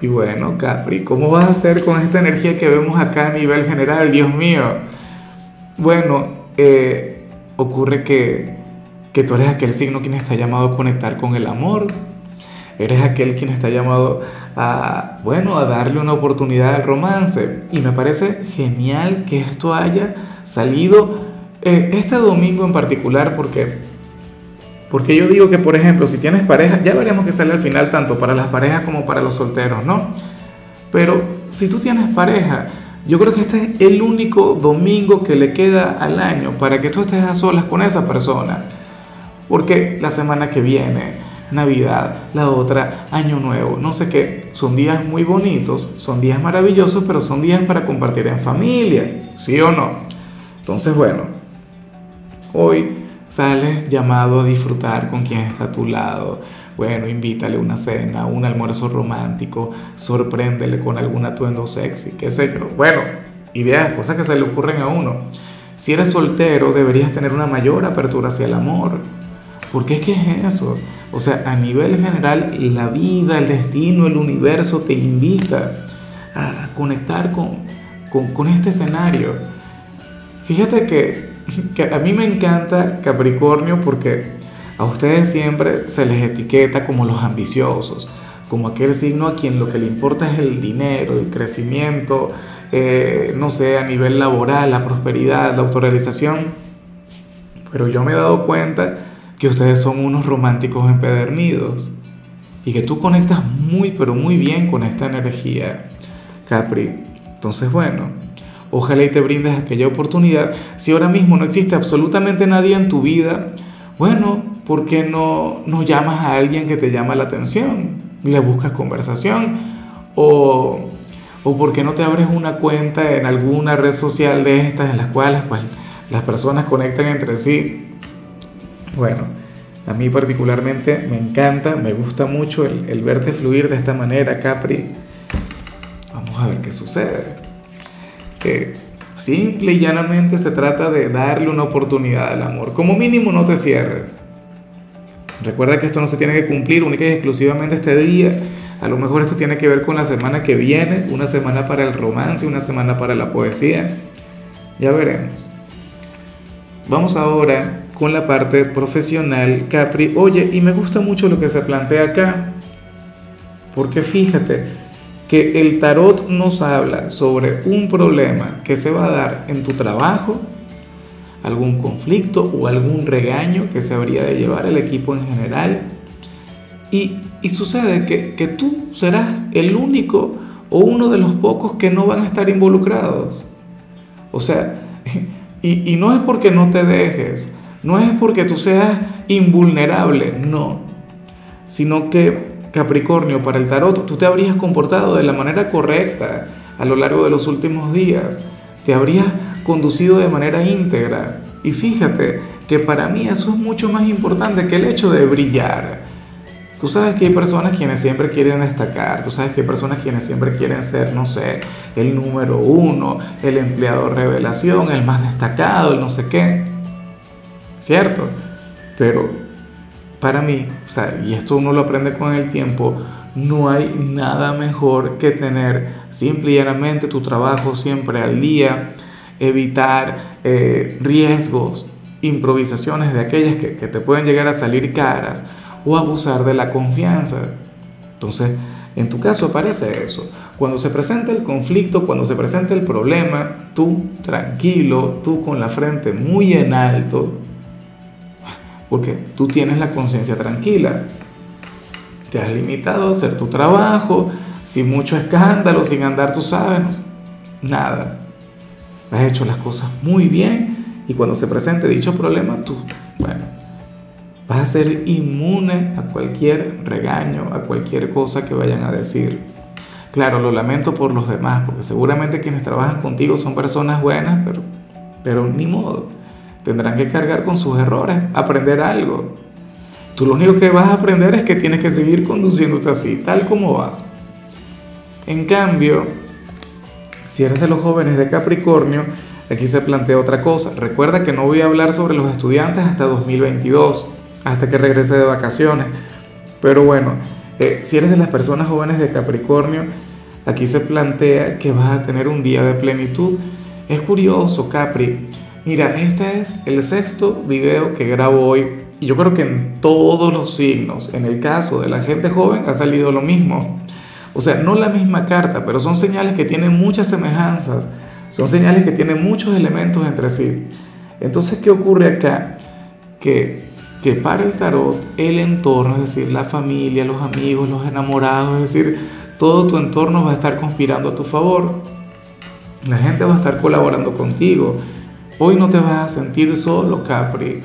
Y bueno, Capri, ¿cómo vas a hacer con esta energía que vemos acá a nivel general? Dios mío. Bueno, eh, ocurre que, que tú eres aquel signo quien está llamado a conectar con el amor. Eres aquel quien está llamado a, bueno, a darle una oportunidad al romance. Y me parece genial que esto haya salido eh, este domingo en particular porque porque yo digo que, por ejemplo, si tienes pareja, ya veremos que sale al final tanto para las parejas como para los solteros, ¿no? Pero si tú tienes pareja, yo creo que este es el único domingo que le queda al año para que tú estés a solas con esa persona. Porque la semana que viene, Navidad, la otra, Año Nuevo, no sé qué, son días muy bonitos, son días maravillosos, pero son días para compartir en familia, ¿sí o no? Entonces, bueno, hoy Sales llamado a disfrutar con quien está a tu lado. Bueno, invítale una cena, un almuerzo romántico, sorpréndele con algún atuendo sexy, qué sé yo. Bueno, ideas, cosas que se le ocurren a uno. Si eres soltero, deberías tener una mayor apertura hacia el amor. Porque es que es eso. O sea, a nivel general, la vida, el destino, el universo te invita a conectar con, con, con este escenario. Fíjate que a mí me encanta Capricornio porque a ustedes siempre se les etiqueta como los ambiciosos, como aquel signo a quien lo que le importa es el dinero, el crecimiento, eh, no sé, a nivel laboral, la prosperidad, la autorrealización. Pero yo me he dado cuenta que ustedes son unos románticos empedernidos y que tú conectas muy, pero muy bien con esta energía, Capri. Entonces, bueno, Ojalá y te brindes aquella oportunidad. Si ahora mismo no existe absolutamente nadie en tu vida, bueno, ¿por qué no, no llamas a alguien que te llama la atención? Le buscas conversación. O, o ¿por qué no te abres una cuenta en alguna red social de estas en las cuales pues, las personas conectan entre sí? Bueno, a mí particularmente me encanta, me gusta mucho el, el verte fluir de esta manera, Capri. Vamos a ver qué sucede que simple y llanamente se trata de darle una oportunidad al amor. Como mínimo no te cierres. Recuerda que esto no se tiene que cumplir única y exclusivamente este día. A lo mejor esto tiene que ver con la semana que viene, una semana para el romance, una semana para la poesía. Ya veremos. Vamos ahora con la parte profesional, Capri. Oye, y me gusta mucho lo que se plantea acá. Porque fíjate, que el tarot nos habla sobre un problema que se va a dar en tu trabajo, algún conflicto o algún regaño que se habría de llevar el equipo en general. Y, sucede que, que, tú serás el único o uno de los pocos que no van a estar involucrados. O sea, y, y no es porque no te dejes, no es porque tú seas invulnerable, no, sino que Capricornio, para el tarot, tú te habrías comportado de la manera correcta a lo largo de los últimos días, te habrías conducido de manera íntegra. Y fíjate que para mí eso es mucho más importante que el hecho de brillar. Tú sabes que hay personas quienes siempre quieren destacar, tú sabes que hay personas quienes siempre quieren ser, no sé, el número uno, el empleado revelación, el más destacado, el no sé qué. ¿Cierto? Pero para mí, o sea, y esto uno lo aprende con el tiempo, no hay nada mejor que tener simple y llanamente tu trabajo siempre al día, evitar eh, riesgos, improvisaciones de aquellas que, que te pueden llegar a salir caras o abusar de la confianza. Entonces, en tu caso aparece eso. Cuando se presenta el conflicto, cuando se presenta el problema, tú tranquilo, tú con la frente muy en alto, porque tú tienes la conciencia tranquila. Te has limitado a hacer tu trabajo, sin mucho escándalo, sin andar, tú sabes, nada. Has hecho las cosas muy bien y cuando se presente dicho problema, tú, bueno, vas a ser inmune a cualquier regaño, a cualquier cosa que vayan a decir. Claro, lo lamento por los demás, porque seguramente quienes trabajan contigo son personas buenas, pero, pero ni modo. Tendrán que cargar con sus errores, aprender algo. Tú lo único que vas a aprender es que tienes que seguir conduciéndote así, tal como vas. En cambio, si eres de los jóvenes de Capricornio, aquí se plantea otra cosa. Recuerda que no voy a hablar sobre los estudiantes hasta 2022, hasta que regrese de vacaciones. Pero bueno, eh, si eres de las personas jóvenes de Capricornio, aquí se plantea que vas a tener un día de plenitud. Es curioso, Capri. Mira, este es el sexto video que grabo hoy y yo creo que en todos los signos, en el caso de la gente joven, ha salido lo mismo. O sea, no la misma carta, pero son señales que tienen muchas semejanzas, son señales que tienen muchos elementos entre sí. Entonces, ¿qué ocurre acá? Que que para el tarot el entorno, es decir, la familia, los amigos, los enamorados, es decir, todo tu entorno va a estar conspirando a tu favor. La gente va a estar colaborando contigo. Hoy no te vas a sentir solo, Capri.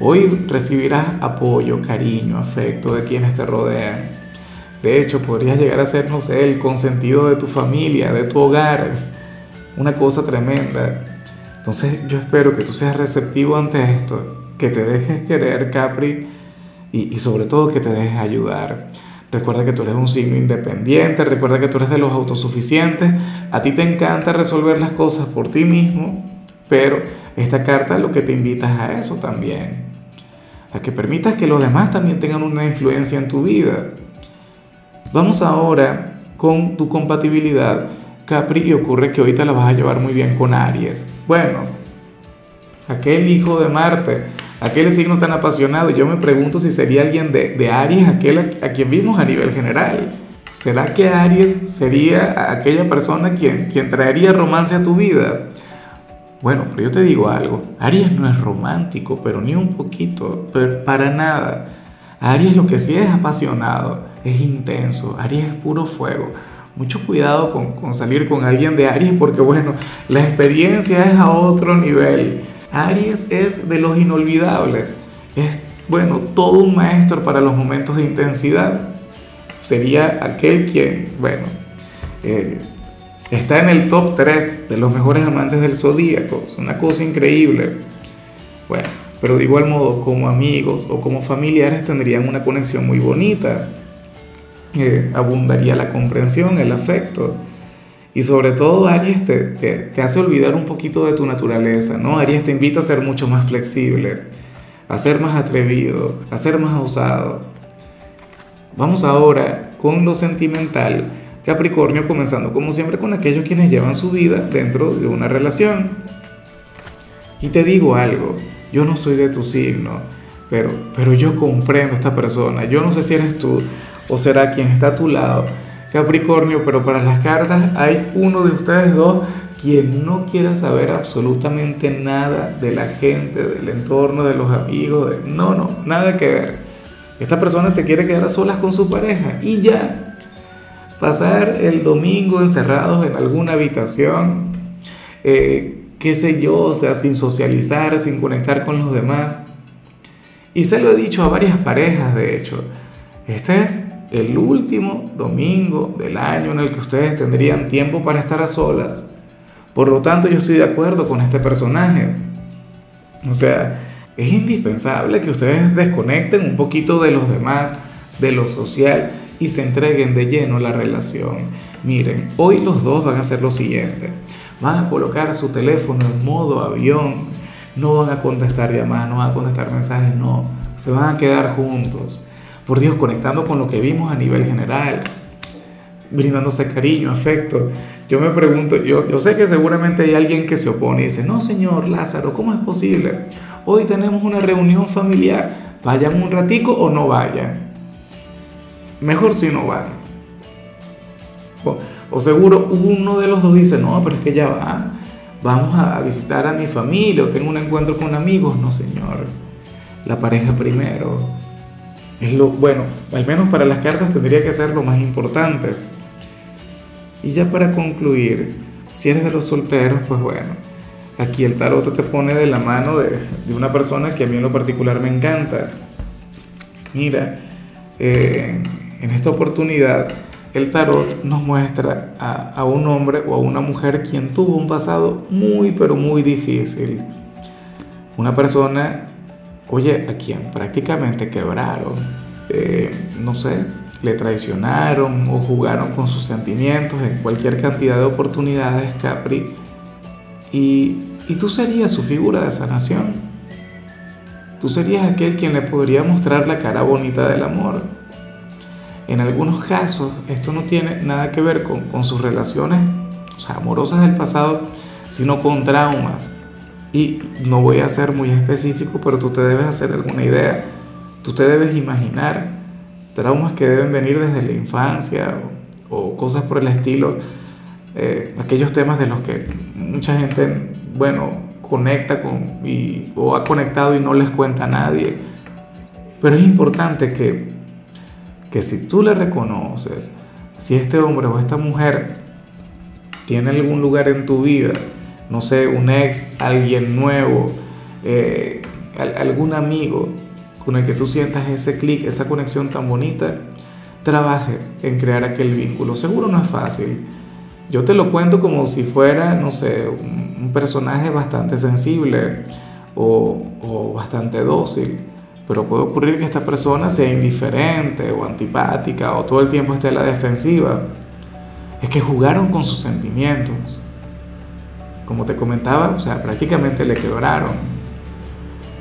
Hoy recibirás apoyo, cariño, afecto de quienes te rodean. De hecho, podrías llegar a ser, no sé, el consentido de tu familia, de tu hogar. Una cosa tremenda. Entonces yo espero que tú seas receptivo ante esto que te dejes querer, Capri, y, sobre todo que te dejes ayudar. Recuerda que tú eres un signo independiente, recuerda que tú eres de los autosuficientes, a ti te encanta resolver las cosas por ti mismo, pero esta carta lo que te invita a eso también, a que permitas que los demás también tengan una influencia en tu vida. Vamos ahora con tu compatibilidad, Capri, ocurre que ahorita la vas a llevar muy bien con Aries. Bueno, aquel hijo de Marte aquel signo tan apasionado. Yo me pregunto si sería alguien de, Aries, aquel a, quien vimos a nivel general. ¿Será que Aries sería aquella persona quien, quien traería romance a tu vida? Bueno, pero yo te digo algo, Aries no es romántico, pero ni un poquito, pero para nada. Aries lo que sí es apasionado, es intenso, Aries es puro fuego. Mucho cuidado con, con salir con alguien de Aries porque bueno, la experiencia es a otro nivel. Aries es de los inolvidables. Es, bueno, todo un maestro para los momentos de intensidad. Sería aquel quien, bueno, eh, está en el top 3 de los mejores amantes del zodíaco. Es una cosa increíble. Bueno, pero de igual modo, como amigos o como familiares tendrían una conexión muy bonita. Eh, abundaría la comprensión, el afecto. Y sobre todo Aries te, hace olvidar un poquito de tu naturaleza, ¿no? Aries te invita a ser mucho más flexible, a ser más atrevido, a ser más osado. Vamos ahora con lo sentimental. Capricornio comenzando como siempre con aquellos quienes llevan su vida dentro de una relación. Y te digo algo, yo no soy de tu signo, pero, pero yo comprendo a esta persona. Yo no sé si eres tú o será quien está a tu lado Capricornio, pero para las cartas hay uno de ustedes dos quien no quiera saber absolutamente nada de la gente, del entorno, de los amigos, no, no, nada que ver. Esta persona se quiere quedar a solas con su pareja y ya. Pasar el domingo encerrados en alguna habitación, eh, qué sé yo, o sea, sin socializar, sin conectar con los demás. Y se lo he dicho a varias parejas, de hecho. Este es el último domingo del año en el que ustedes tendrían tiempo para estar a solas. Por lo tanto, yo estoy de acuerdo con este personaje. O sea, es indispensable que ustedes desconecten un poquito de los demás, de lo social y se entreguen de lleno la relación. Miren, hoy los dos van a hacer lo siguiente. Van a colocar su teléfono en modo avión. No van a contestar llamadas, no van a contestar mensajes, no. Se van a quedar juntos por Dios, conectando con lo que vimos a nivel general, brindándose cariño, afecto. Yo me pregunto, yo, yo sé que seguramente hay alguien que se opone y dice, no, señor Lázaro, ¿cómo es posible? Hoy tenemos una reunión familiar, vayan un ratico o no vayan. Mejor si no van. O, seguro uno de los dos dice, no, pero es que ya va, vamos a visitar a mi familia o tengo un encuentro con amigos. No, señor, la pareja primero es lo, bueno, al menos para las cartas tendría que ser lo más importante. Y ya para concluir, si eres de los solteros, pues bueno, aquí el tarot te pone de la mano de, una persona que a mí en lo particular me encanta. Mira, eh, en esta oportunidad el tarot nos muestra a, un hombre o a una mujer quien tuvo un pasado muy, pero muy difícil. Una persona, oye, a quien prácticamente quebraron, eh, no sé, le traicionaron o jugaron con sus sentimientos en cualquier cantidad de oportunidades, Capri. Y, y tú serías su figura de sanación. Tú serías aquel quien le podría mostrar la cara bonita del amor. En algunos casos, esto no tiene nada que ver con, con sus relaciones o sea, amorosas del pasado, sino con traumas. Y no voy a ser muy específico, pero tú te debes hacer alguna idea. Tú te debes imaginar traumas que deben venir desde la infancia o, cosas por el estilo, eh, aquellos temas de los que mucha gente, bueno, conecta con y, o ha conectado y no les cuenta a nadie. Pero es importante que, que si tú le reconoces, si este hombre o esta mujer tiene algún lugar en tu vida, no sé, un ex, alguien nuevo, eh, algún amigo, con el que tú sientas ese clic, esa conexión tan bonita, trabajes en crear aquel vínculo. Seguro no es fácil. Yo te lo cuento como si fuera, no sé, un, personaje bastante sensible o, o bastante dócil, pero puede ocurrir que esta persona sea indiferente o antipática o todo el tiempo esté a la defensiva. Es que jugaron con sus sentimientos. Como te comentaba, o sea, prácticamente le quebraron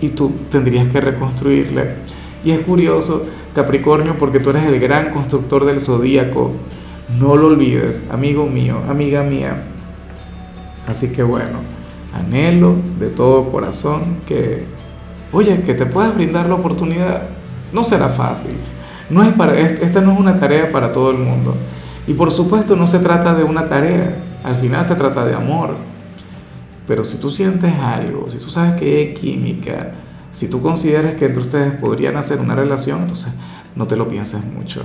y tú tendrías que reconstruirle. Y es curioso, Capricornio, porque tú eres el gran constructor del zodíaco. No lo olvides, amigo mío, amiga mía. Así que bueno, anhelo de todo corazón que, oye, que te puedas brindar la oportunidad. No será fácil. No es para, esta no es una tarea para todo el mundo. Y por supuesto no se trata de una tarea, al final se trata de amor. Pero si tú sientes algo, si tú sabes que hay química, si tú consideras que entre ustedes podrían hacer una relación, entonces no te lo pienses mucho.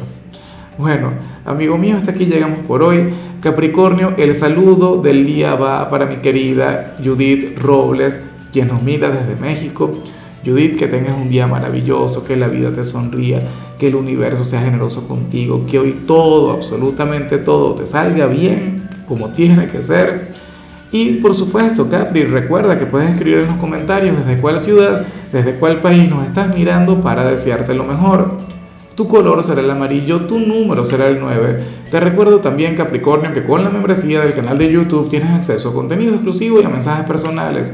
Bueno, amigo mío, hasta aquí llegamos por hoy. Capricornio, el saludo del día va para mi querida Judith Robles, quien nos mira desde México. Judith, que tengas un día maravilloso, que la vida te sonría, que el universo sea generoso contigo, que hoy todo, absolutamente todo, te salga bien como tiene que ser. Y por supuesto, Capri, recuerda que puedes escribir en los comentarios desde cuál ciudad, desde cuál país nos estás mirando para desearte lo mejor. Tu color será el amarillo, tu número será el 9. Te recuerdo también, Capricornio, que con la membresía del canal de YouTube tienes acceso a contenido exclusivo y a mensajes personales.